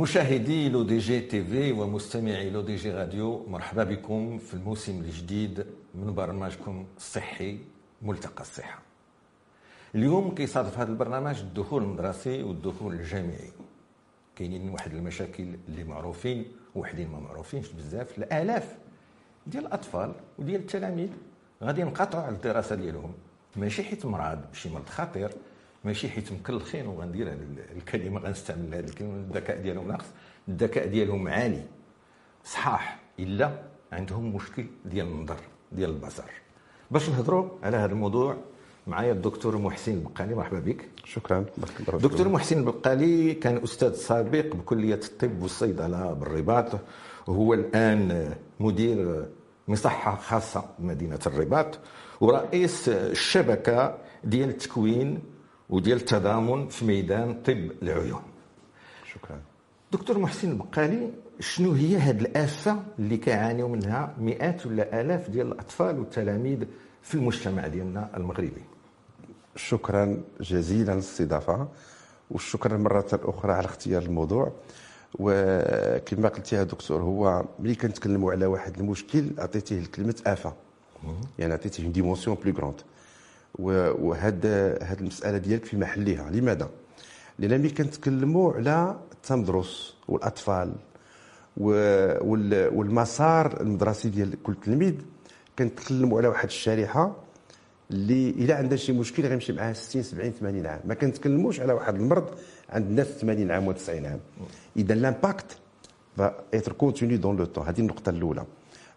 مشاهدي Le DJ TV ومستمعي Le DJ Radio مرحبا بكم في الموسم الجديد من برنامجكم الصحي ملتقى الصحة. اليوم كيصادف هذا البرنامج الدخول المدرسي والدخول الجامعي. كاينين واحد المشاكل اللي معروفين وحدين ما معروفينش بزاف الآلاف ديال الأطفال وديال التلاميذ غادي ينقطعوا على الدراسة ديالهم. ماشي حيت مرض شي مرض خطير ماشي حيت مكلخين وغندير هذه الكلمة غنستعمل هذه الكلمة الذكاء ديالهم. ناقص الذكاء ديالهم عالي. صحاح إلا عندهم مشكل ديال النظر ديال البصر باش نهضروا على هذا الموضوع معايا الدكتور محسن البقالي. مرحبا بك. شكرا. دكتور محسن البقالي كان أستاذ سابق بكلية الطب والصيدلة بالرباط. وهو الآن مدير مصحة خاصة بمدينة الرباط ورئيس الشبكة ديال التكوين وديال التضامن في ميدان طب العيون. شكرا. دكتور محسن البقالي شنو هي هذه الآفة اللي كيعانيوا منها مئات ولا آلاف ديال الأطفال والتلاميذ في المجتمع ديالنا المغربي؟ شكرا جزيلا للاستضافه وشكرا مرة أخرى على اختيار الموضوع. وكما قلت يا دكتور هو ملي كنتكلموا على واحد المشكل عطيتيه كلمه آفة. يعني عطيتيه dimension plus grande وهاد هاد المسألة ديالك في محلها لماذا؟ لأن ملي كنتكلموا على التمدرس والأطفال والمسار المدرسي ديال كل تلميذ. كنتكلموا على واحد الشريحة اللي إلا عندها شي مشكل غيمشي معاه 60 70 80 عام. ما كنتكلموش على واحد المرض عند الناس 80 عام و90 عام. إذا l'impact va être continu dans le temps هذه النقطة الأولى.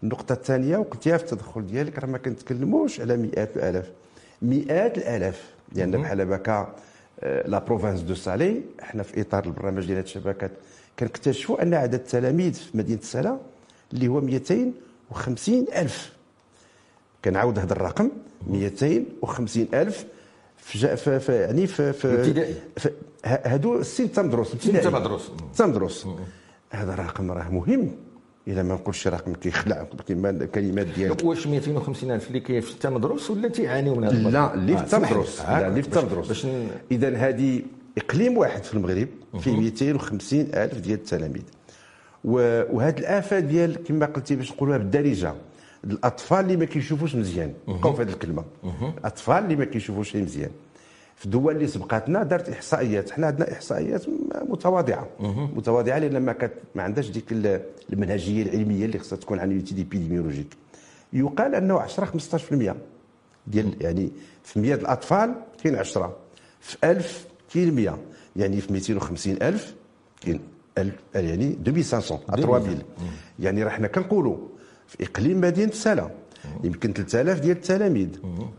النقطة الثانية وقلتيها في التدخل ديالك راه ما كنتكلموش على مئات الالاف مئات الآلاف. لأن بحال بكا la province de Salé إحنا في إطار البرنامج ديال الشبكات. كنكتشفوا أن عدد التلاميذ في مدينة سلا اللي هو 250 ألف. كنعاود هذا الرقم 250 ألف. في, في, في يعني في في ابتدائي. هادو السن تمدرس سن تمدرس تمدرس هذا الرقم راه مهم. الا ما نقولش رقم كيخلع كما الكلمات ديالك. واش 250 ألف اللي كاين في التمدرس ولا تيعانيو من هذا لا اللي في التمدرس لا اللي في التمدرس إذا هذه إقليم واحد في المغرب فيه 250 ألف ديال التلاميذ. وهذه الآفة ديال كما قلتي باش نقولوها بالدارجة الأطفال اللي ما كيشوفوش مزيان. بقاو في هذه الكلمة. الأطفال اللي ما كيشوفوش مزيان. في الدول اللي سبقاتنا دارت إحصائيات. حنا عندنا إحصائيات متواضعة. متواضعة لأن ما كانت ما عندهاش ديك المنهجية العلمية اللي خصها تكون une étude épidémiologique يقال أنه 10 15% ديال يعني في 100 الأطفال كاين 10 في 1000 كاين 100 يعني في 250 ألف كاين يعني 2500 3000 يعني راه حنا كنقولوا في إقليم مدينة سلا يمكن 3000 ديال التلاميذ.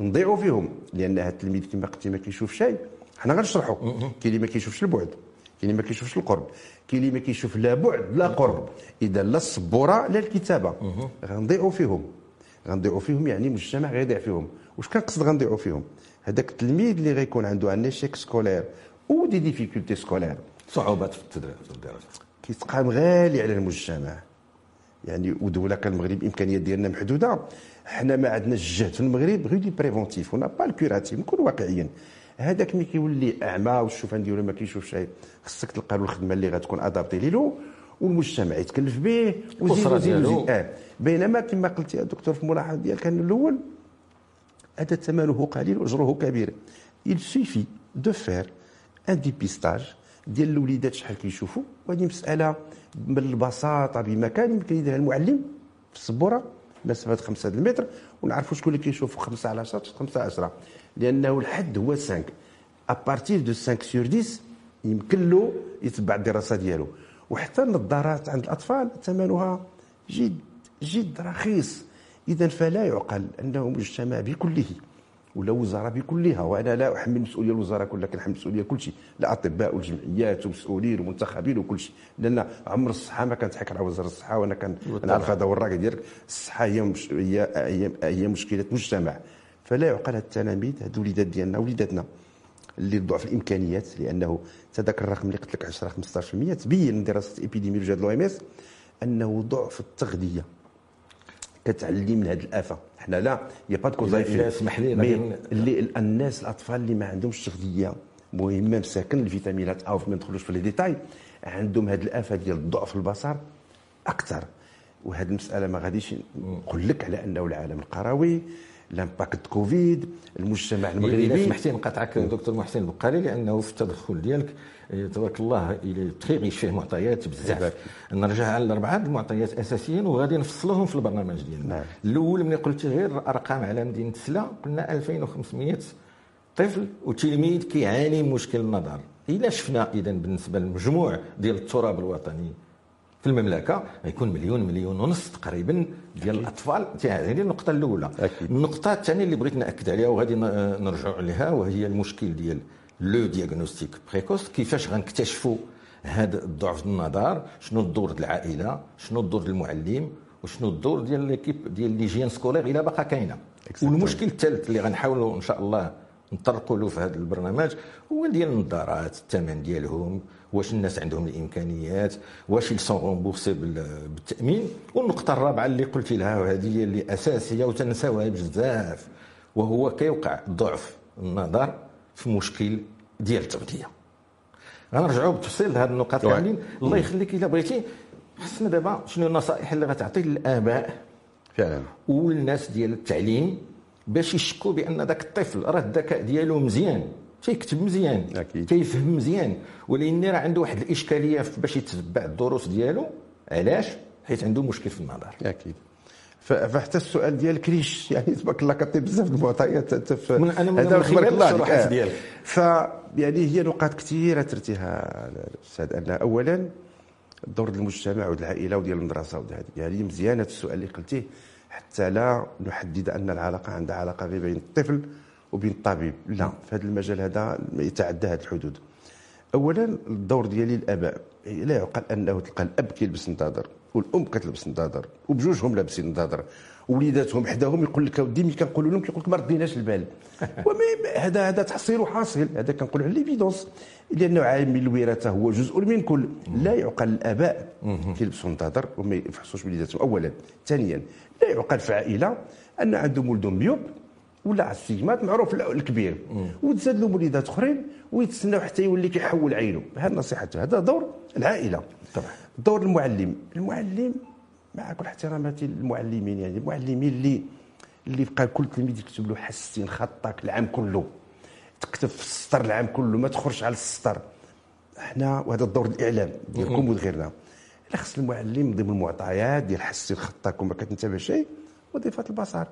نضيعوا فيهم لأن هذا التلميذ كما قلتي ما كيشوف شيء. حنا غنشرحوا. كاين اللي ما كيشوفش البعد كاين اللي ما كيشوفش القرب كاين اللي ما كيشوف لا بعد لا قرب. إذا لا السبوره لا الكتابة. غنضيعوا فيهم. غنضيعوا فيهم يعني المجتمع غيضيع فيهم. واش كنقصد غنضيعوا فيهم؟ هذاك التلميذ اللي غيكون عنده un échec scolaire أو des difficultés scolaires صعوبات في الدراسة. كيتقام غالي على المجتمع. يعني ودولة كالمغرب الامكانيات ديالنا محدودة. حنا ما عندناش الجهد في المغرب غير du préventif ونا با ال curatif نكون واقعيا هذاك ملي كيولي أعمى والشوفان ديالو ما كيشوفش شيء خصك تلقى له الخدمة اللي غتكون adaptée ليلو والمجتمع يتكلف به وزيد وزيد وزيد. آه. بينما كما قلت يا دكتور في الملاحظه ديالك كان الأول هذا ثمنه قليل وأجره كبير. Il suffit de faire un dépistage ديال الوليدات شحال كيشوفوا. وهذه مسألة بالبساطة بمكان يمكن يديرها المعلم في السبورة. مسافه 5 المتر ونعرفوا شكون اللي كيشوف 5 على 10 5 على 10 لأنه الحد هو 5 à partir de 5 sur 10 يمكن له يتبع الدراسة ديالو. وحتى النظارات عند الأطفال ثمنها جد جد رخيص. اذا فلا يعقل أنه مجتمع بكله. ولا وزارة بكلها وأنا لا أحمل مسؤولية الوزارة كلها كنحمل مسؤولية كل شيء. الاطباء والجمعيات ومسؤولين ومنتخبين وكل شيء. لأن عمر الصحة ما كنضحك على وزارة الصحة وأنا كان نعرف هذا هو الراي ديالك الصحة هي مش هي هي, هي مشكلة مجتمع فلا يعقل هاد التلاميذ هاد الوليدات ديالنا وليداتنا اللي ضعف الإمكانيات لأنه ذاك الرقم اللي قلت لك 10 15% تبين من دراسة épidémiologique ال OMS أنه ضعف التغذية. كتعلي من هذه الآفة. حنا لا يا با دو اسمح لي اللي الناس الأطفال اللي ما عندهمش تغذيه مهمه مساكن الفيتامينات أو ما ندخلوش في لي ديتاي عندهم هذه الآفة ديال ضعف البصر أكثر وهذه المسألة ما غاديش نقول لك على أنه العالم القروي لامباكت كوفيد المجتمع المغربي سمحتي نقاطعك دكتور محسن البقالي لأنه في التدخل ديالك إيه، تبارك الله إلى تخي غيش فيه معطيات بزاف. نرجع على الاربعه المعطيات اساسيين وغادي نفصلوهم في البرنامج ديالنا. نعم. الأول ملي قلت غير الارقام على مدينة سلا قلنا 2500 طفل وتلميذ كيعاني من مشكل النظر. إلا شفنا اذا بالنسبة للمجموع ديال التراب الوطني. في المملكة غيكون مليون مليون ونص تقريبا ديال الأطفال. هذه النقطة الأولى. أكيد. النقطة الثانية اللي بغيت نأكد عليها وغادي نرجعوا عليها وهي المشكل ديال لو دياغنوستيك بريكوس كيفاش غنكتشفوا هذا الضعف النظر؟ شنو الدور ديال العائلة؟ شنو الدور ديال المعلم؟ وشنو الدور ديال l'équipe ديال l'hygiène scolaire إلا باقا كاينة. والمشكل الثالث اللي غنحاولوا إن شاء الله نطرقوا له في هذا البرنامج. هو ديال النظارات الثمن ديالهم واش الناس عندهم الإمكانيات واش ils sont remboursés بالتأمين. والنقطة الرابعة اللي قلت لها وهذه هي اللي أساسية وتنساوها بزاف وهو كيوقع ضعف النظر في مشكل ديال التغذية. غنرجعوا بالتفصيل لهذه النقاط كاملين الله يخليك إلا بغيتي. خصنا دابا شنو النصائح اللي غتعطي للآباء؟ فعلا. والناس ديال التعليم؟ باش يشكوا بأن ذاك الطفل راه الذكاء ديالو مزيان تيكتب مزيان أكيد. تيفهم مزيان. ولكن راه عنده واحد الإشكالية باش يتبع الدروس ديالو. علاش؟ حيت يعني عنده مشكل في النظر. أكيد. فحتى السؤال ديالك ريش يعني تبارك الله كطي بزاف المعطيات. أنا هذا تبارك الله ديالك. ف يعني هي نقاط كثيرة ترتيها الأستاذ أن اولا دور المجتمع والعائلة وديال المدرسة وديال يعني مزيان هذا السؤال اللي قلتيه. حتى لا نحدد أن العلاقة عندها علاقة بين الطفل وبين الطبيب. لا في هذا المجال هذا يتعدى هذه الحدود. اولا الدور ديالي الاباء لا يعقل أنه تلقى الأب كيلبس نظاظر والأم كتلبس نظاظر وبجوجهم لابسين نظاظر وليداتهم حداهم يقول لك اودي ملي كنقولوا لهم كيقول لك ما رديناش البال. هذا هذا تحصيل حاصل هذا كنقول على l'évidence لأنه عامل الوراثة هو جزء من كل. لا يعقل الآباء كيلبسوا نظاظر وما يفحصوش وليداتهم. اولا. ثانيا لا يعقل في عائلة أن عندهم ولدهم myope ولا astigmate معروف الكبير. وتزاد له وليدات أخرين ويتسناو حتى يولي كيحول عينه هذه نصيحته هذا دور العائلة. طبعا. دور المعلم. المعلم مع كل احتراماتي للمعلمين يعني المعلمين اللي اللي بقى كل تلميذ يكتب له حسين خطك العام كله. تكتب في السطر العام كله ما تخرج على السطر. إحنا وهذا الدور الإعلام ديالكم وغيرنا خص المعلم ضمن المعطيات ديال حسين خطك وما كتنتبه شيء وظيفه البصر.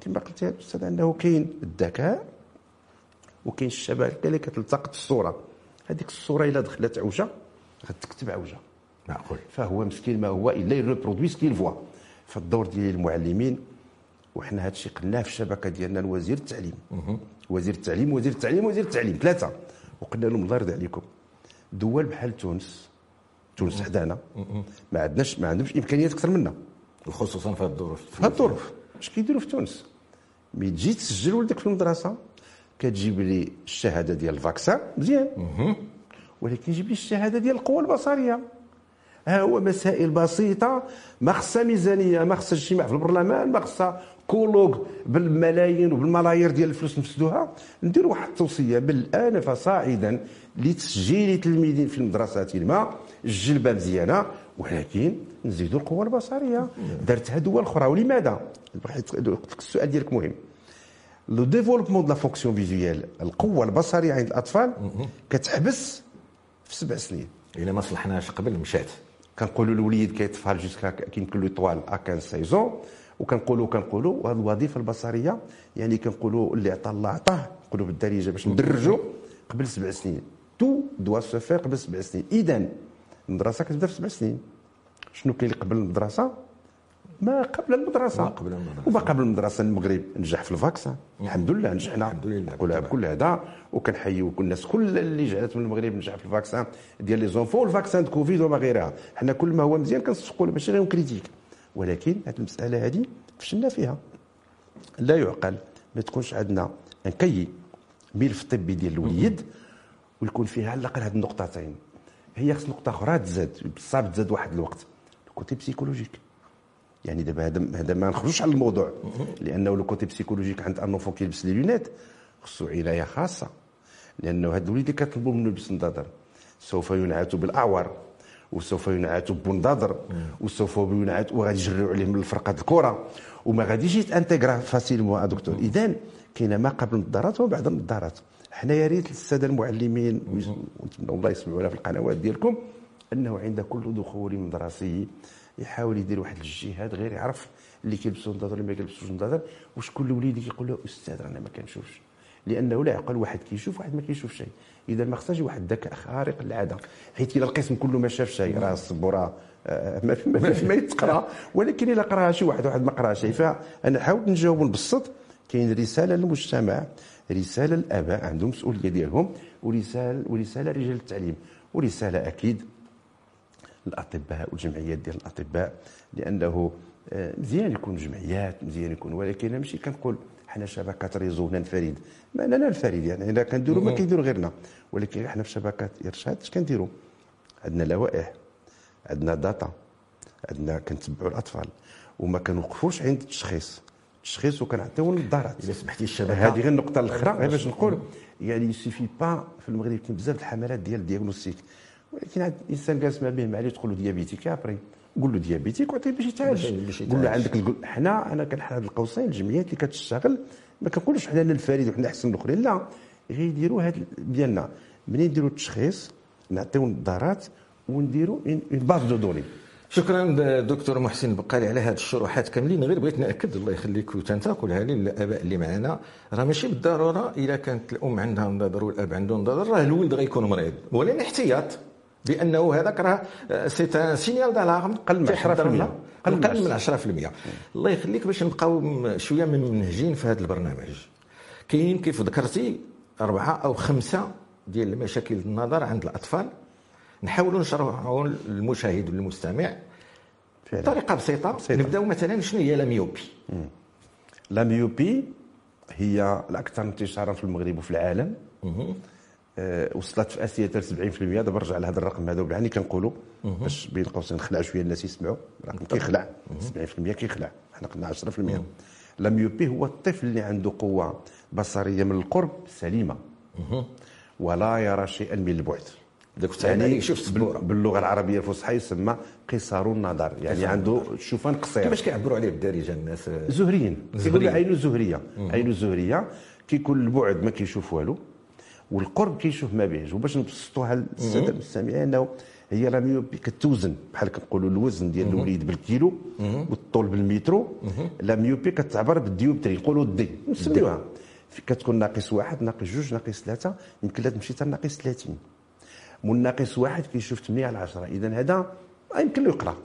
كما قلت يا الأستاذ انه كاين الذكاء وكاين الشبكه اللي كتلتقط الصورة. هذيك الصورة إلا دخلت عوجة غتكتب عوجة. معقول. فهو مسكين ما هو إلا il reproduit ce qu'il voit. فالدور ديال المعلمين وحنا هذا الشيء قلناه في الشبكة ديالنا وزير التعليم. وزير التعليم وزير التعليم وزير التعليم. ثلاثة. وقلنا لهم الله يرضي عليكم. دول بحال تونس. تونس حدانا. ما عندناش ما عندهمش إمكانيات أكثر منا. وخصوصا في هذه الظروف. في هذه الظروف. اش كيديروا في تونس. mais تجي تسجل ولدك في المدرسة. كتجيب لي الشهادة ديال ال vaccin. مزيان. ولكن جيب لي الشهادة ديال القوة البصرية. ها هو مسائل بسيطة. ما خصها ميزانية ما خصها اجتماع في البرلمان ما خصها colloques بالملايين وبالملايير ديال الفلوس نفسدوها. نديروا واحد التوصية. بالآن فصاعدا لتسجيل تلميذين في المدرسات الماء الجلبة مزيانة. ولكن نزيدوا القوة البصرية. درتها دول أخرى. ولماذا؟ السؤال ديالك مهم. le développement de la fonction visuelle القوة البصرية عند الأطفال كتحبس في سبع سنين. إلا ما صلحناش قبل مشات. كنقولوا الوليد كيطفال jusqu'à كيمكن له طوال ا 15 سيزون وكنقولوا كنقولوا وهذه الوظيفة البصرية يعني كنقولوا اللي عطى الله عطاه نقولوا بالدارجة باش ندرجوا قبل سبع سنين. tout doit se faire قبل سبع سنين. اذا المدرسة كتبدا في سبع سنين. شنو كاين قبل المدرسة؟ ما قبل المدرسة. ما قبل المدرسة. وما قبل المدرسة المغرب نجح في ال vaccin الحمد لله نجحنا. الحمد لله بكل هذا. وكنحيوا الناس كل اللي جعلت من المغرب نجح في ال vaccin ديال les enfants ال vaccin de Covid وما غيرها. حنا كل ما هو مزيان كنسقوا ماشي غير critique. ولكن هذه المسألة هذه فشلنا فيها. لا يعقل ما تكونش عندنا نكي ملف طبي ديال الوليد ويكون فيها على الأقل هذه النقطتين. هي خص نقطة أخرى تزاد بصح تزاد واحد الوقت. ال côté psychologique. يعني دابا هذا هذا ما نخرجوش على الموضوع. لأنه le côté psychologique عند un enfant كيلبس les lunettes خصو عنايه خاصة. لأنه هاد الوليد اللي كتطلبوا منه يلبس نظاظر؟ سوف ينعت بالاعور وسوف ينعت بنضاضر وسوف ينعت وغادي يجروا عليه من فرقه الكره وما غاديش يتانتيغرا facilement دكتور. اذا كاين ما قبل النظارات وما بعد النظارات. حنا يا ريت الساده المعلمين ونتمنى الله يسمعونا في القنوات ديالكم أنه عند كل دخول دراسي يحاول يدير واحد الجهاد غير يعرف اللي كيلبسوا نظاظر اللي ما كيلبسوش نظاظر وشكون الوليد كيقول له أستاذ أنا ما كنشوفش. لأنه لا يعقل واحد كيشوف واحد ما كيشوف شيء. إذا ما خصهاش واحد الذكاء خارق للعاده حيت إلى القسم كله ما شاف شيء راه السبورة آه، ما ما يتقرأ. ولكن إلا قراها شي واحد واحد ما قراها شيء. فانا حاولت نجاوب ونبسط كاين رسالة للمجتمع رسالة للآباء عندهم مسؤولية ديالهم ورساله ورسالة لرجال التعليم ورسالة أكيد للاطباء والجمعيات ديال الأطباء لأنه آه، مزيان يكون جمعيات مزيان يكون ولكن أنا ماشي كنقول حنا شبكات ريزو ننفرد ما أنا الفريد يعني اذا كنديروا ما كيديروا غيرنا. ولكن حنا في شبكات إرشاد اش كنديروا؟ عندنا لوائح عندنا data عندنا كنتبعوا الأطفال. وما كنوقفوش عند التشخيص. التشخيص وكنعطيو النظارات اذا سمحتي الشبكة. هذه غير النقطة الأخرى. غير باش نقول يعني يسيفي با في المغرب كاين بزاف الحملات ديال ال diagnostic. ولكن عند الإنسان جالس ما به معلي تقول له diabétique après قول له ديابيتيك وعطيه باش يتعالج قول له عندك حنا أنا كنحل هذه القوسين الجمعيات اللي كتشتغل ما كنقولش حنا الفريد وحنا أحسن من الأخرين لا. غيديروا هذا ديالنا. منين نديروا التشخيص؟ نعطيو النظارات ونديروا une base de données شكرا دكتور محسن البقالي على هذه الشروحات كاملين. غير بغيت نأكد الله يخليك لي للآباء اللي معنا. راه ماشي بالضرورة اذا كانت الأم عندها نظر والاب عنده نظر راه الولد غيكون مريض. ولكن احتياط. بانه هذاك راه c'est signal d'alarme قل من 10% قل من 10% الله يخليك باش نبقاو شوية من منهجين في هذا البرنامج. كاين كيف ذكرتي؟ أربعة أو خمسة ديال المشاكل النظر عند الأطفال. نحاولوا نشرحوا للمشاهد والمستمع بطريقة بسيطة, بسيطة. نبداو مثلا شنو هي لاميوبي لاميوبي هي الأكثر انتشارا في المغرب وفي العالم. أه وصلت في آسيا حتى 70% دابا رجع لهذا الرقم هذا. يعني كنقولوا باش بين قوسين نخلع شوية الناس يسمعوا. الرقم كيخلع. 70% كيخلع. حنا قلنا 10% لاميوبي هو الطفل اللي عنده قوة بصرية من القرب سليمة. ولا يرى شيئا من البعد. داك يعني شفت باللغة العربية الفصحى يسمى قصار النظر. يعني عنده شوفان قصير. كيفاش كيعبروا عليه بالدارجه الناس؟ زهريين. كيقولوا عينه زهرية. عينه زهرية. كيكون البعد ما كيشوف والو. والقرب كيشوف ما بيهش وباش نبسطوها للساده المستمعين انه هي راه كتوزن بحال كنقولوا الوزن ديال الوليد بالكيلو والطول بالمترو. la myopie كتعبر بال dioptrie يقولوا les D نسميوها. كتكون ناقص واحد ناقص جوج ناقص ثلاثة. يمكن لا تمشي حتى ناقص 30 مناقص واحد كيشوف 8 على 10 اذا هذا يمكن له يقرأ.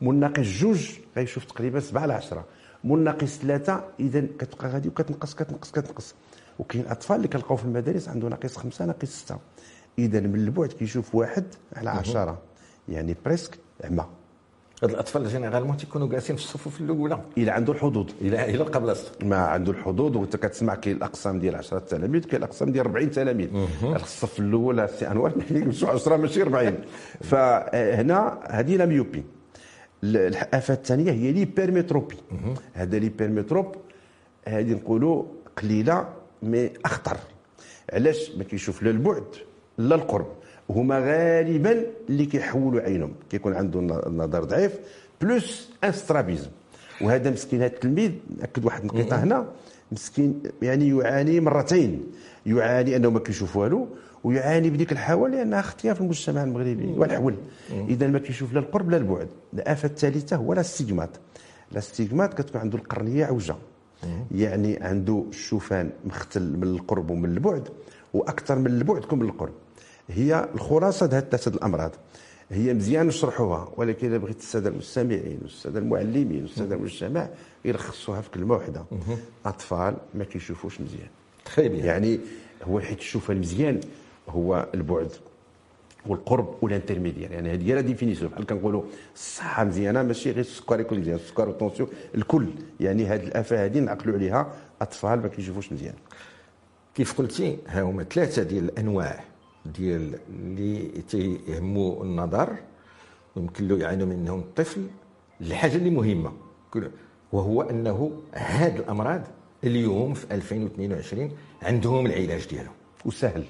مناقص جوج غيشوف تقريبا 7 على 10 مناقص ثلاثة اذا كتبقى غادي وكتنقص كتنقص كتنقص. وكاين أطفال اللي كنلقاو في المدارس عنده ناقص خمسة ناقص ستة. إذا من البعد كيشوف واحد على 10 يعني presque عمى. هاد الأطفال généralement تيكونوا جالسين في الصفوف الأولى. إلى عنده الحظوظ إلى إلى قبل ما عنده الحظوظ وانت كتسمع كاين الأقسام ديال 10 تلاميذ كاين الأقسام ديال 40 تلاميذ. الصف الأول سي أنوار يمشوا 10 ماشي 40 فهنا هذه la myopie. الآفة الثانية هي l'hypermétropie هذا l'hypermétrope هذه نقولوا قليلة mais أخطر. علاش؟ ما كيشوف لا البعد لا القرب. هما غالبا اللي كيحولوا عينهم. كيكون عنده النظر ضعيف بلوس انسترابيزم وهذا مسكين هذا التلميذ نأكد واحد النقطة هنا. مسكين يعني يعاني مرتين. يعاني أنه ما كيشوف والو ويعاني بديك الحاله لانها اختيار في المجتمع المغربي والحول. إذا ما كيشوف لا القرب لا البعد. الآفة الثالثة هو الاستيغمات الأستيغمات كتكون عنده القرنية عوجة. يعني عنده الشوفان مختل من القرب ومن البعد وأكثر من البعد كم من القرب. هي الخلاصة هذه الثلاثه الأمراض. هي مزيان نشرحوها ولكن اذا بغيت الساده المستمعين والساده المعلمين والساده المجتمع يلخصوها في كلمة واحدة. اطفال ما كيشوفوش مزيان. يعني هو حيت الشوفه المزيان هو البعد والقرب وال intermédiaire يعني هذه هي la définition بحال كنقولوا الصحة مزيانة؟ ماشي غير السكر يكون مزيان. السكر وال tension الكل. يعني هذه الأفة هذه نعقلوا عليها. أطفال ما كيشوفوش مزيان. كيف قلتي ها هما ثلاثة ديال الأنواع ديال اللي تيهموا النظر. ويمكن له يعانوا منهم الطفل الحاجة اللي مهمة وهو أنه هاد الأمراض اليوم في 2022 عندهم العلاج ديالهم. وسهل.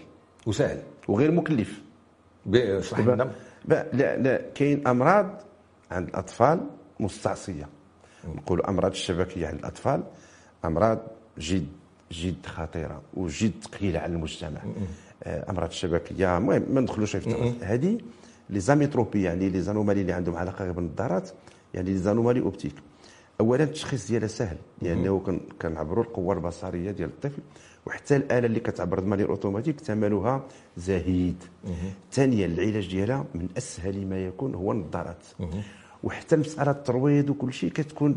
وسهل. وغير مكلف. اشرح لنا لا لا كاين أمراض عند الأطفال مستعصية. نقولوا أمراض الشبكية عند الأطفال أمراض جد جد خطيرة وجد ثقيلة على المجتمع. آه، أمراض الشبكية. المهم ما ندخلوش في هذه les amétropies يعني les anomalies اللي عندهم علاقة بالنظارات يعني les anomalies optiques. اولا التشخيص ديالها سهل لأنه يعني كنعبروا القوة البصرية ديال الطفل وحتى الآلة اللي كتعبر manière automatique ثمنها زهيد. ثانيا العلاج ديالها من أسهل ما يكون هو النظارات. وحتى مساله الترويض وكل شيء كتكون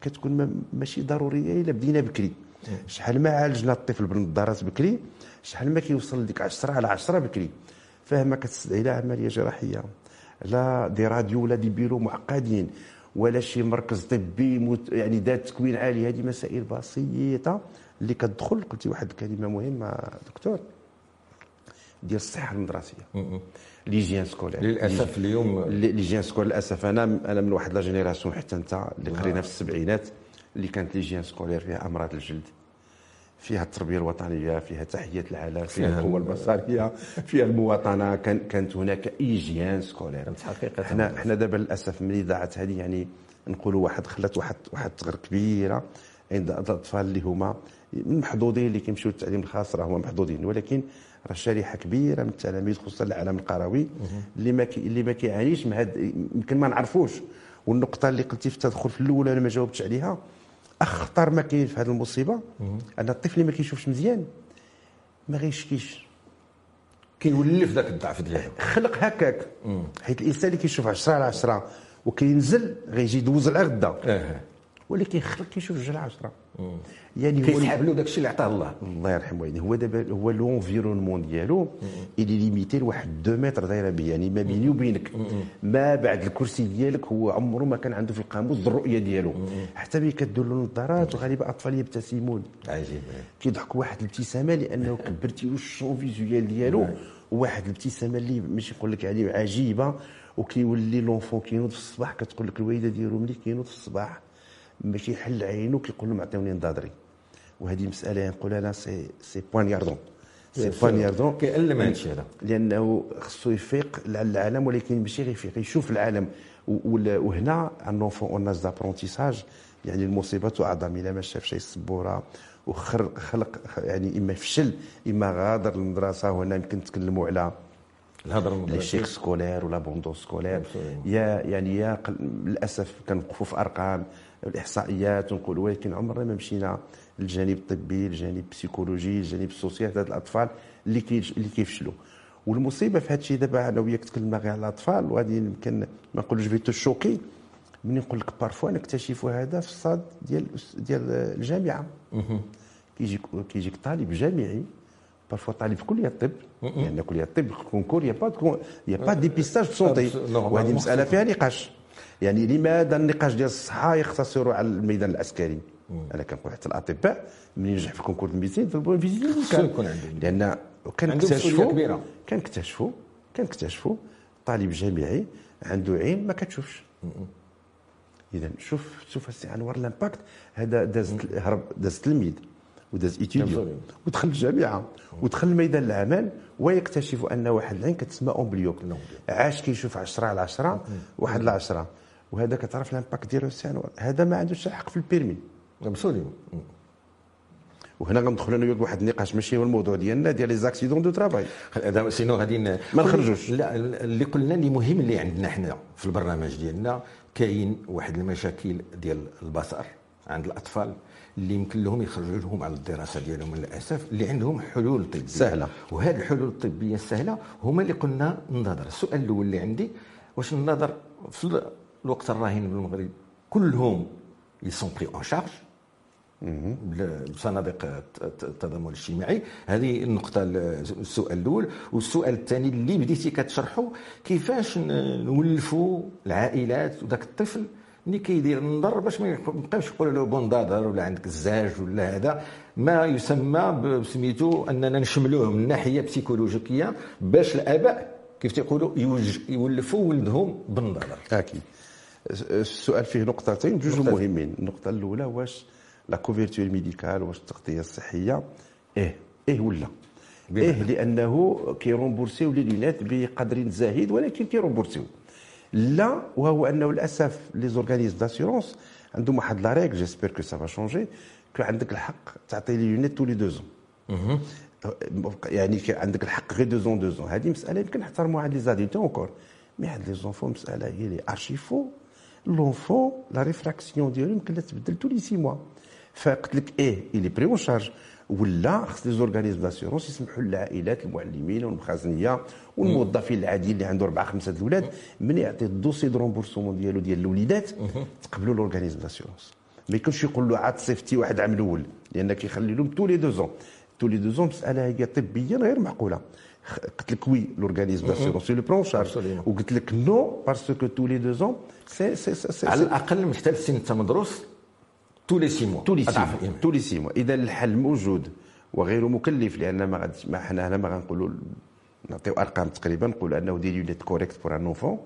كتكون ماشي ضرورية إلا بدينا بكري. شحال ما عالجنا الطفل بالنظارات بكري شحال ما كيوصل لديك 10 على 10 بكري. فما كتستدعي لا عملية جراحية. لا دي راديو ولا دي بيرو معقدين. ولا شي مركز طبي يعني ذات تكوين عالي. هذه مسائل بسيطة اللي كتدخل. قلتي واحد الكلمة مهمة دكتور. ديال الصحة المدرسية. l'hygiène scolaire. للأسف اليوم l'hygiène scolaire. للأسف أنا أنا من واحد la génération حتى أنت اللي قرينا في السبعينات اللي كانت l'hygiène scolaire فيها أمراض الجلد. فيها التربية الوطنية فيها تحية العلم فيها القوة البصرية فيها المواطنة. كان كانت هناك hygiène scolaire. حقيقة إحنا إحنا دابا للأسف ملي ضاعت هذه يعني نقولوا واحد خلات واحد واحد الثغر كبيرة عند الأطفال اللي هما المحظوظين اللي كيمشيو للتعليم الخاص راه هما محظوظين. ولكن راه شريحة كبيرة من التلاميذ خصوصا العالم القروي اللي ما كي اللي ما كيعانيش هاد يمكن ما نعرفوش. والنقطة اللي قلتي في التدخل في الأولى أنا ما جاوبتش عليها. أخطر ما كاين في هذه المصيبة أن الطفل اللي ما كيشوفش مزيان ما غيشكيش. كيولف ذاك الضعف ديالو. خلق هكاك. حيت الإنسان اللي كيشوف 10 على 10 وكينزل غيجي يدوز الغدا ولكن خلق كيشوف جوج على 10 يعني كيسحب له داك الشيء اللي عطاه الله. الله يرحمه يعني هو دابا هو l'environnement ديالو اللي limité لواحد 2 متر دايرة به يعني ما بيني وبينك. ما بعد الكرسي ديالك هو عمره ما كان عنده في القاموس الرؤية ديالو. حتى ملي كدير له النظارات وغالبا أطفال يبتسمون. عجيب. كيضحك واحد الابتسامة لأنه كبرتي له ال champ visuel ديالو وواحد الابتسامة اللي ماشي نقول لك يعني عجيبة وكيولي l'enfant كينوض في الصباح كتقول لك الوالدة ديالو ملي كينوض في الصباح. ماشي يحل عينو كيقول لهم عطيوني نضاضري وهذه مسألة نقول أنا c'est c'est poignardant c'est poignardant كيألم هذا الشيء هذا لأنه خصو يفيق العالم ولكن ماشي غير يفيق يشوف العالم. وهنا un enfant en âge d'apprentissage يعني المصيبة أعظم. إلا ما شاف شي سبورة وخلق خلق يعني إما فشل إما غادر المدرسة وهنا يمكن نتكلموا على الهضرة l'échec scolaire ولا abandon scolaire. يا يعني يا للأسف كنوقفوا في أرقام. الإحصائيات ونقول ولكن عمرنا ما مشينا للجانب الطبي الجانب ال psychologique الجانب ال social هاد الأطفال اللي كي اللي كيفشلوا. والمصيبة في هذا الشيء دابا أنا وياك تكلمنا غير على الأطفال وهذه يمكن ما نقولش vous êtes choqué ملي نقول لك parfois نكتشف هذا في الصاد ديال ديال الجامعة. كيجيك كيجيك طالب جامعي parfois طالب في كلية الطب لأن كلية الطب ال concours y a pas y a pas dépistage santé وهذه مسألة فيها نقاش. يعني لماذا النقاش ديال الصحة يقتصر على الميدان العسكري؟ أنا كنقول حتى الأطباء من ينجح في concours ال médecine في ال point physique يكون عندهم. لأن كنكتشفوا كنكتشفوا كنكتشفوا طالب جامعي عنده عين ما كتشوفش. اذا شوف شوف السي انوار l'impact هذا داز هرب داز تلميذ وداز ايتيديو ودخل الجامعة ودخل ميدان العمل ويكتشف أن واحد العين كتسمى amblyope. عاش كيشوف 10 على 10 واحد ل 10 وهذا كتعرف l'impact ديالو هذا ما عندوش حق في ال permis. مسؤولين وهنا غندخلوا أنا وياك واحد النقاش ماشي هو الموضوع ديالنا ديال les accidents de travail. sinon غادي ما نخرجوش. لا اللي قلنا اللي مهم اللي عندنا حنا في البرنامج ديالنا كاين واحد المشاكل ديال البصر عند الأطفال. اللي يمكن لهم يخرجوا لهم على الدراسة ديالهم للأسف اللي عندهم حلول طبية. سهلة. وهذه الحلول الطبية السهلة هما اللي قلنا النظر السؤال الأول اللي عندي واش النظر في الوقت الراهن بالمغرب كلهم ils sont pris en charge بصناديق التضامن الاجتماعي. هذه النقطة السؤال الأول. والسؤال الثاني اللي بديتي كتشرحه كيفاش نولفوا العائلات وذاك الطفل ملي كيدير النظر باش ما يبقاوش يقولوا له بوندادر ولا عندك الزاج ولا هذا. ما يسمى بسميتو أننا نشملوه من ناحية بسيكولوجيكية باش الآباء كيف تيقولوا يولفوا ولدهم بالنظر أكيد. السؤال فيه نقطتين جوج مهمين. النقطة الأولى واش la couverture médicale واش التغطية الصحية؟ إيه. إيه ولا؟ إيه لأنه كي remboursé يو les lunettes بقدر زاهد ولكن كي remboursé يو لا وهو أنه للأسف les organismes d'assurance عندهم واحد la règle j'espère que ça va changer que عندك الحق تعطي les lunettes tous les deux ans يعني عندك الحق غير deux ans deux ans هذه مسألة يمكن نحترموها عند les adultes encore mais عند les enfants مسألة هي l'archi-faux l'enfant la réfraction ديالو يمكن تبدل tous les six mois فقلت لك إيه il est pris en charge ولا خص les organismes d'assurance يسمحوا للعائلات المعلمين والمخازنية والموظفين العاديين اللي عنده أربعة خمسة الاولاد من يعطي ال dossier de remboursement ديالو ديال الوليدات تقبلوا l'organisme d'assurance. ما يكونش يقول له عاد صيفتي واحد عام الأول لأن كيخلي لهم tous les deux ans tous les deux ans مسألة هي طبيا غير معقولة. قلت لك oui l'organisme d'assurance le prend en charge وقلت لك non parce que tous les deux ans c'est c'est c'est على الأقل محتاج السن انت مدروس tous les mois tous les mois tous les mois اذا الحل موجود وغير مكلف لأن ما ما حنا هنا ما غنقولوا نعطيو ارقام تقريبا نقول انه des lunettes correctes pour un enfant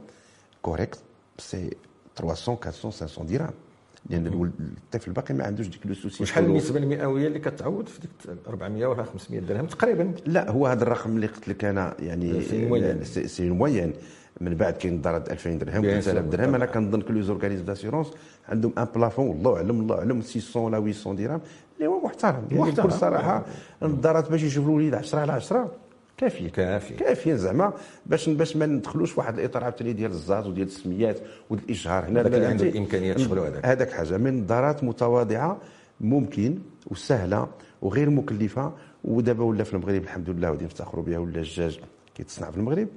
correct c'est 300 400 500 درهم لأن الطفل باقي ما عندوش ديك le souci وشحال النسبة المئوية اللي كتعوض في ديك 400 ولا 500 درهم تقريبا لا هو هذا الرقم اللي قلت لك أنا يعني c'est moyen من بعد كاين ضرب 2000 درهم 3000 درهم. أنا كنظن que les organismes d'assurance عندهم un plafond والله أعلم الله أعلم 600 ولا 800 درهم اللي هو محترم يعني بكل صراحة. النظارات باش يشوف الوليد 10 على 10 كافية. كافية. كافية زعما. باش باش ما ندخلوش في واحد الإطار عاوتاني ديال الزاز وديال السميات والإشهار هنا. اللي عنده الامكانيات تشغلوا هذاك هذاك حاجة. من نظارات متواضعة ممكن وسهلة وغير مكلفة ودابا ولا في المغرب الحمد لله ودي نفتخروا بها ولا الدجاج كيتصنع في المغرب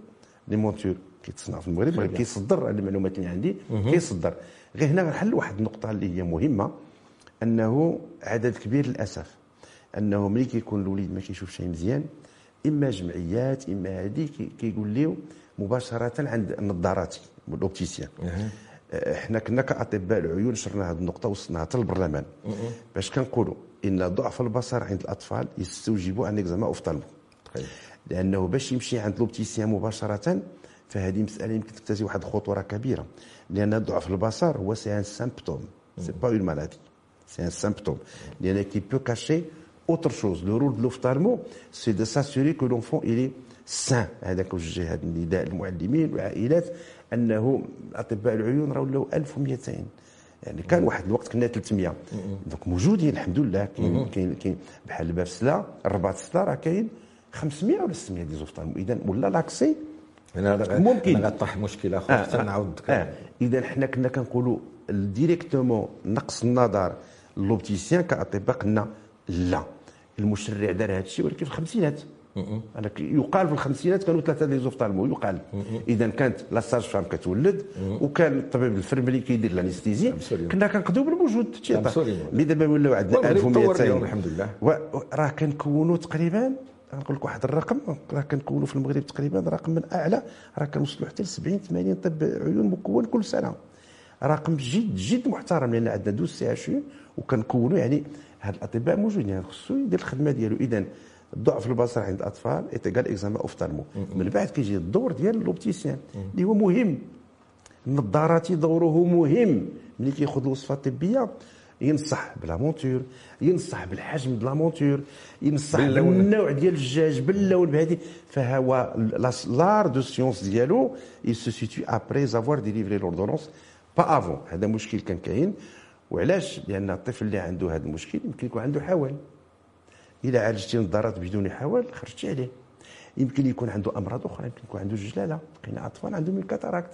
لي مونتور. كيتصنع في المغرب المغرب كيصدر المعلومات اللي عندي كيصدر. غير هنا غنحل واحد النقطة اللي هي مهمة أنه عدد كبير للأسف. أنه ملي كيكون الوليد ما كيشوفش شيء مزيان إما جمعيات إما هذه كيقول لي مباشرة عند النظارات الأوبتيسيان. إحنا كنا كأطباء العيون شرنا هذه النقطة وصلناها حتى للبرلمان باش كنقولوا إن ضعف البصر عند الأطفال يستوجب un examen ophtalmo لأنه باش يمشي عند l'opticien مباشرة فهذه مساله يمكن تكتسي واحد الخطورة كبيرة. لأن ضعف البصر هو c'est un symptôme c'est pas une maladie c'est un symptôme لأن qui peut cacher chose. Le rôle de l'ophtalmo, c'est de s'assurer que l'enfant il est sain. هذاك وجه هذا النداء للمعلمين والعائلات أنه أطباء العيون راهو ولاو 1200 يعني كان واحد الوقت كنا 300 donc موجودين الحمد لله. كاين كاين كاين بحال الباب سلا الرباط سلا راه كاين 500 ولا 600 des ophtalmos اذا ولا l'accès ممكن. أنا طرح مشكلة أخرى آه آه. نعاود آه. إذا حنا كنا كنقولوا directement نقص النظر l'opticien كاطباء قلنا لا. المشرع دار هذا الشيء ولكن في الخمسينات. أنا يقال في الخمسينات كانوا ثلاثة des ophtalmos يقال. إذا كانت la sage-femme كتولد وكان الطبيب الفرملي كيدير l'anesthésie كنا كنقضيو بالموجود mais دابا ولاو عندنا 1200 الحمد لله. راه كنكونوا تقريبا نقول لك واحد الرقم راه كنكونوا في المغرب تقريبا رقم من أعلى راه كنوصلوا حتى ل 70 80 طبيب عيون مكون كل سنة. رقم جد جد محترم لأن عندنا douze CHU وكنكونوا يعني هاد الأطباء موجودين. يعني خصو يدير الخدمة ديالو. اذا ضعف البصر عند الأطفال est égal examen ophtalmo من بعد كيجي الدور ديال l'opticien اللي هو مهم. النظارات دوره مهم. ملي كياخذ الوصفة الطبية ينصح ب la monture ينصح بالحجم د la monture ينصح بالنوع ديال الزجاج باللون بهذه. فهو l'art de science ديالو il se situe après avoir délivré l'ordonnance pas avant هذا مشكل كان كاين وعلاش لأن الطفل اللي عنده هذا المشكل يمكن يكون عنده حول اذا عالجتي نظارات بدون حول خرجتي عليه. يمكن يكون عنده أمراض أخرى يمكن يكون عنده جلالة كاين أطفال عندهم ال cataracte.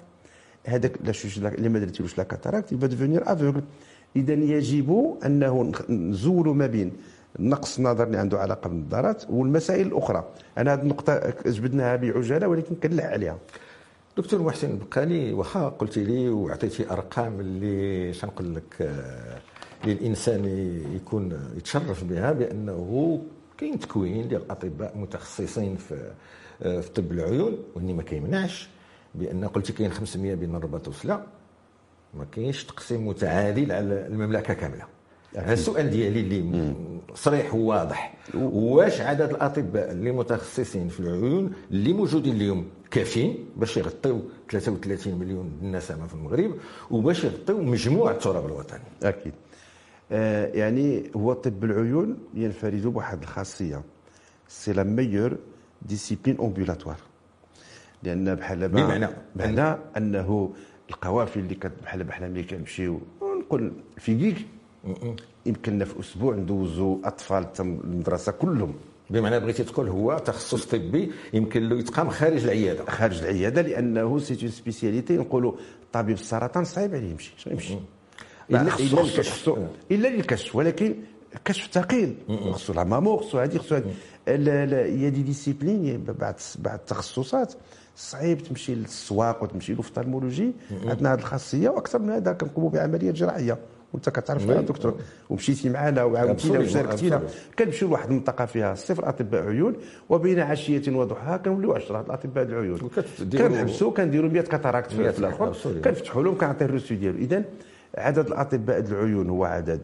هذاك اللي ما درتيلوش la cataracte يبقى devenir aveugle اذا يجب أنه نزولوا ما بين نقص النظر اللي عنده علاقة بالنظارات والمسائل الأخرى. أنا هذه النقطة جبدناها بعجاله ولكن كنلح عليها. دكتور محسن بقالي واخا قلت لي وعطيتي أرقام اللي شنقول لك آه، للإنسان يكون يتشرف بها بأنه كاين تكوين ديال الاطباء متخصصين في آه، في طب العيون واني ما كيمنعش بأن قلتي كاين 500 بين الرباط وسلا ما كاينش تقسيم متعادل على المملكة كاملة. هذا السؤال ديالي اللي صريح وواضح. واش عدد الأطباء اللي متخصصين في العيون اللي موجودين اليوم كافيين باش يغطيو 33 مليون النسمه في المغرب وباش يغطيو مجموع التراب الوطني؟ أكيد. آه يعني هو طب العيون ينفرد بواحد الخاصية. c'est la meilleure discipline ambulatoire لأن بحال بمعنى؟ بمعنى أنه القوافل اللي كت بحال بحال ملي كنمشيو نقول في كيك. يمكننا في أسبوع ندوزوا أطفال المدرسة كلهم. بمعنى بغيتي تقول هو تخصص طبي يمكن له يتقام خارج العيادة. خارج العيادة لأنه c'est une spécialité نقولوا طبيب السرطان صعيب عليه يمشي يمشي. الا الكشف. إلا الكشف ولكن كشف ثقيل. خصو la mammo خصو هذه خصو هي des disciplines بعد بعد التخصصات. صعيب تمشي للسواق وتمشي l'ophtalmologie عندنا هذه الخاصية وأكثر من هذا كنقوموا بعمليات جراحية. وأنت كتعرف يا دكتور ومشيتي معنا وعاونتينا وشاركتينا كنمشيو لواحد المنطقة فيها صفر أطباء عيون وبين عشية وضحاها كنوليو 10 الاطباء العيون. كنحبسوا كنديروا 100 كاتاراكت في الآخر. كنفتحوا لهم كنعطي الروسو ديالو. اذا عدد الأطباء العيون هو عدد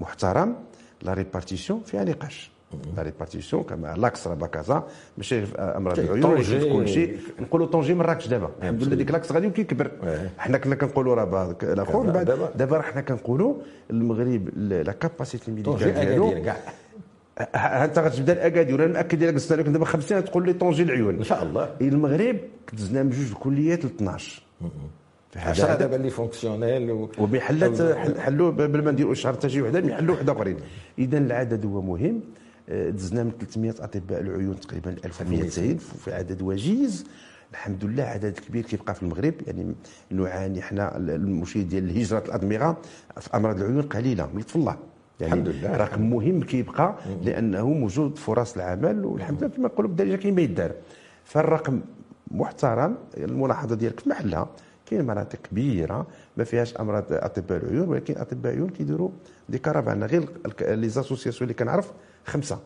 محترم. لا ريبارتيسيون فيها نقاش. لا ريبارتيسيون كما لاكس راه كازا ماشي امراض العيون في كل شيء نقولوا طونجي مراكش دابا الحمد لله ديك لاكس غادي وكيكبر حنا كنا كنقولوا راه الآخر بعد دابا حنا كنقولوا المغرب لا كاباسيتي ميديكال ديالو انت غتبدا الاكادير وأنا مأكد لك قلت لك دابا 50 تقول لي طونجي العيون ان شاء الله المغرب دزنا من جوج الكليات ل 12 عشرة دابا اللي فونكسيونيل و... وبحلات حلوا بل ما نديروا اشهار حتى شي وحده يحلوا وحده اخرين اذا العدد هو مهم دزنا من 300 أطباء العيون تقريبا 1200 في عدد وجيز. الحمد لله عدد كبير كيبقى في المغرب يعني نعاني إحنا المشكل ديال الهجرة الأدمغة في أمراض العيون قليلة من لطف الله. يعني الحمد لله. رقم مهم كيبقى لأنه موجود فرص العمل والحمد لله كما نقولوا بالدارجه كاين ما يدار. فالرقم محترم الملاحظة ديالك في محلها كاين مناطق كبيرة ما فيهاش أمراض أطباء العيون ولكن أطباء العيون كيديروا des caravanes غير les associations اللي كنعرف خمسة.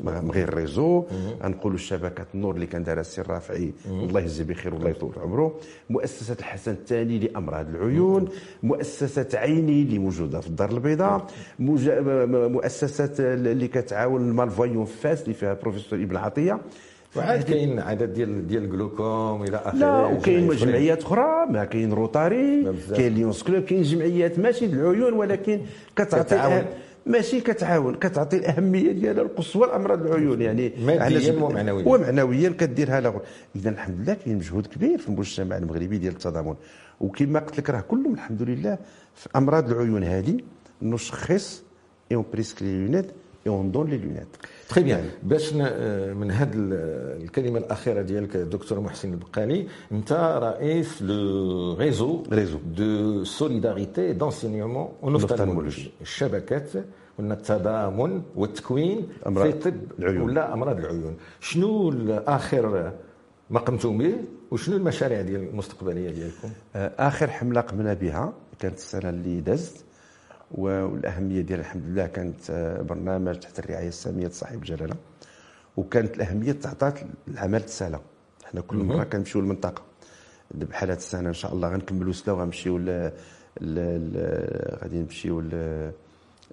من غير réseau. غنقولوا شبكه النور اللي كان دارها السي الرافعي. الله يجزيه بخير والله يطول عمره. مؤسسة الحسن الثاني لامراض العيون. مؤسسة عيني اللي موجودة في الدار البيضاء. مؤسسة اللي كتعاون ال malvoyants فاس اللي فيها البروفيسور ابن عطية. وعاد كاين عدد ديال ديال ال glaucome إلى آخره لا وكاين جمعيات أخرى. ما كاين Rotary كاين Lions Club كاين جمعيات ماشي العيون ولكن كتعطي ماشي كتعاون كتعطي الأهمية ديالها القصوى لامراض العيون يعني ماديا ومعنويا. ومعنويا كديرها لغ... اذا الحمد لله كاين مجهود كبير في المجتمع المغربي ديال التضامن. وكما قلت لك راه كلهم الحمد لله في أمراض العيون هذه نشخص et on prescrit les lunettes et on donne les lunettes très bien باش من هذه الكلمة الأخيرة ديالك دكتور محسن البقالي أنت رئيس le réseau réseau de solidarité d'enseignement en ophtalmologie الشبكات قلنا التضامن والتكوين في طب. العيون. ولا أمراض العيون. شنو اخر ما قمتم به وشنو المشاريع ديال المستقبلية ديالكم؟ آخر حملة قمنا بها كانت السنة اللي دازت والأهمية ديالها الحمد لله كانت آه، برنامج تحت الرعاية السامية صاحب الجلالة وكانت الأهمية تعطات العمل السهلة. حنا كل مرة كنمشيو للمنطقة. بحال هذه السنة إن شاء الله غنكملوا سلا وغنمشيو غادي نمشيو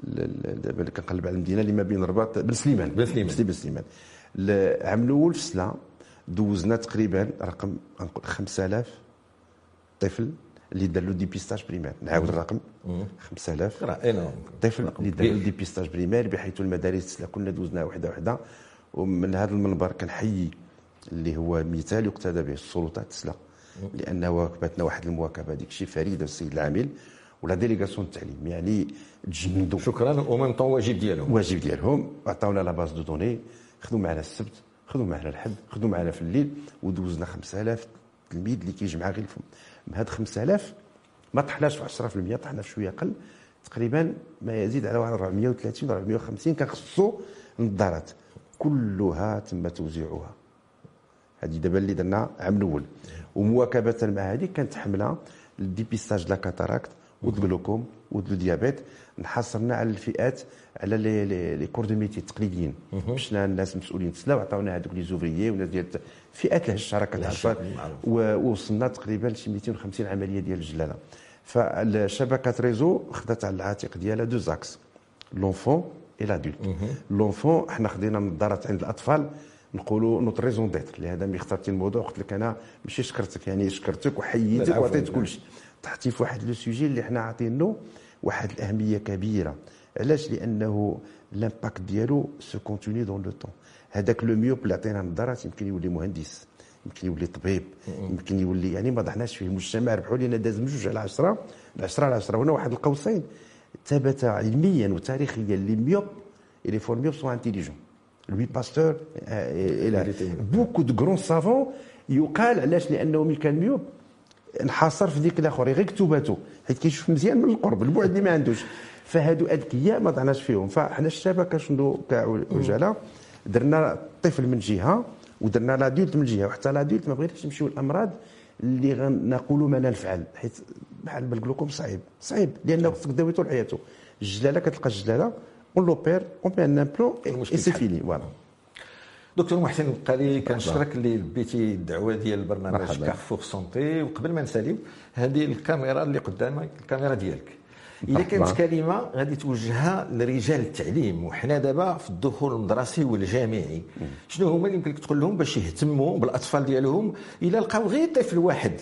دابا كنقلب على المدينة اللي ما بين الرباط بن سليمان. بن سليمان. بن سليمان. العام الأول في سلا دوزنا تقريبا رقم غنقول 5000 طفل اللي دار له dépistage primaire. نعاود الرقم. 5000 راه طفل اللي دار له dépistage primaire بحيث المدارس كنا دوزنا وحدة وحدة. ومن هذا المنبر كنحيي اللي هو مثال يقتدى به السلطات د سلا لأنه واكبتنا واحد المواكبة. ديك الشيء فريده السيد العامل. و la délégation التعليم يعني تجندوا شكرا. و même temps واجب ديالهم. واجب ديالهم. عطاونا la base de données. خذوا معنا السبت خذوا معنا الحد خذوا معنا في الليل ودوزنا 5000 تلميذ اللي كيجمع غير الفم. هاد 5000 ما طحناش في 10% طحنا في شوية أقل. تقريبا ما يزيد على 430 450 كنخصصوا النظارات كلها تم توزيعها. هذه دابا اللي درنا عام الأول. ومواكبة مع هذه كانت حملة لل dépistage la cataracte. وال glaucome وال diabète نحصرنا على الفئات على les les corps de métier التقليديين مشنا الناس مسؤولين. تسلا وعطاونا هذوك les ouvriers والناس ديال فئات الشراكة كتعرف ووصلنا تقريبا لشي 250 عملية ديال الجلالة. فالشبكه réseau خدات على العاتق ديالها deux axes. l'enfant et l'adulte l'enfant حنا خدينا النظارات عند الأطفال. نقولوا notre raison d'être لهذا ملي اخترتي الموضوع. قلت لك أنا ماشي شكرتك يعني شكرتك وحييتك وعطيت كل طحتي في واحد le sujet اللي حنا عاطينه واحد الأهمية كبيرة. علاش؟ لأنه l'impact ديالو se continue dans le temps هذاك le myope اللي عطينا نظارات يمكن يولي مهندس يمكن يولي طبيب يمكن يولي يعني ما ضيعناش فيه. المجتمع ربحوا لنا داز من جوج على 10 10 على 10 هنا واحد القوسين. ثبت علميا وتاريخيا les myopes les forts myopes sont intelligents Louis Pasteur beaucoup de grands savants يقال علاش؟ لأنه ملي كان myope انحصر في ذيك الآخر غير كتباته حيت كيشوف مزيان من القرب البعد اللي ما عندوش. فهادو أذكياء ما طعناش فيهم. فحنا الشباب كنشدوا كاع وجاله درنا الطفل من جهة ودرنا l'adulte من جهة وحتى l'adulte ما بغيناش نمشيو الامراض اللي غنقولوا ما نفعل حيت بحال بال glaucome صعيب صعيب لأنه خصك تداوي طول حياته الجلالة كتلقى الجلالة on l'opère on met un implant et c'est fini voilà دكتور محسن القادي كنشكرك اللي لبيتي الدعوة ديال البرنامج كارفور سونتي وقبل ما نساليو هذه الكاميرا اللي قدامك الكاميرا ديالك. اذا كانت كلمة غادي توجهها لرجال التعليم وحنا دابا في الدخول المدرسي والجامعي. شنو هما اللي يمكن لك تقول لهم باش يهتموا بالأطفال ديالهم إلا لقاو غير طفل واحد؟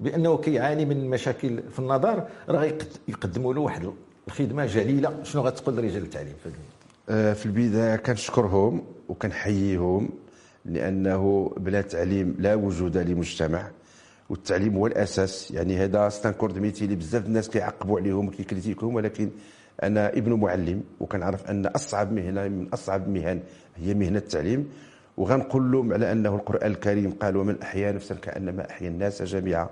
بأنه كيعاني من مشاكل في النظر راه يقدموا له واحد الخدمة جليلة. شنو غتقول لرجال التعليم آه، في البداية كنشكرهم. وكنحييهم لأنه بلا تعليم لا وجود لمجتمع والتعليم هو الأساس. يعني هذا c'est un corps de métier اللي بزاف الناس كيعقبوا عليهم وكيكريتيكوهم ولكن أنا ابن معلم وكنعرف أن أصعب مهنة من أصعب المهن هي مهنة التعليم. وغنقول لهم على أنه القرآن الكريم قال ومن احيا نفسا كأنما أحيا الناس جميعا.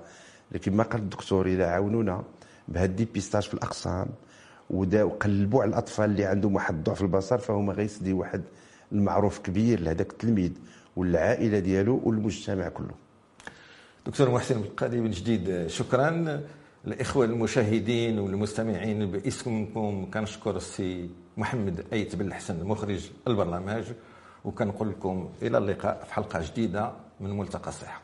لكن ما قال الدكتور إذا عاونونا بهذا ال dépistage في الأقسام وقلبوا على الأطفال اللي عندهم واحد الضعف البصر فهما غيسدي واحد المعروف كبير لهذاك التلميذ والعائلة ديالو والمجتمع كله. دكتور محسن القادي من جديد شكرا الاخوه المشاهدين والمستمعين. باسمكم كنشكر السي محمد أيت بن الحسن مخرج البرنامج وكنقول لكم إلى اللقاء في حلقة جديدة من ملتقى الصحة.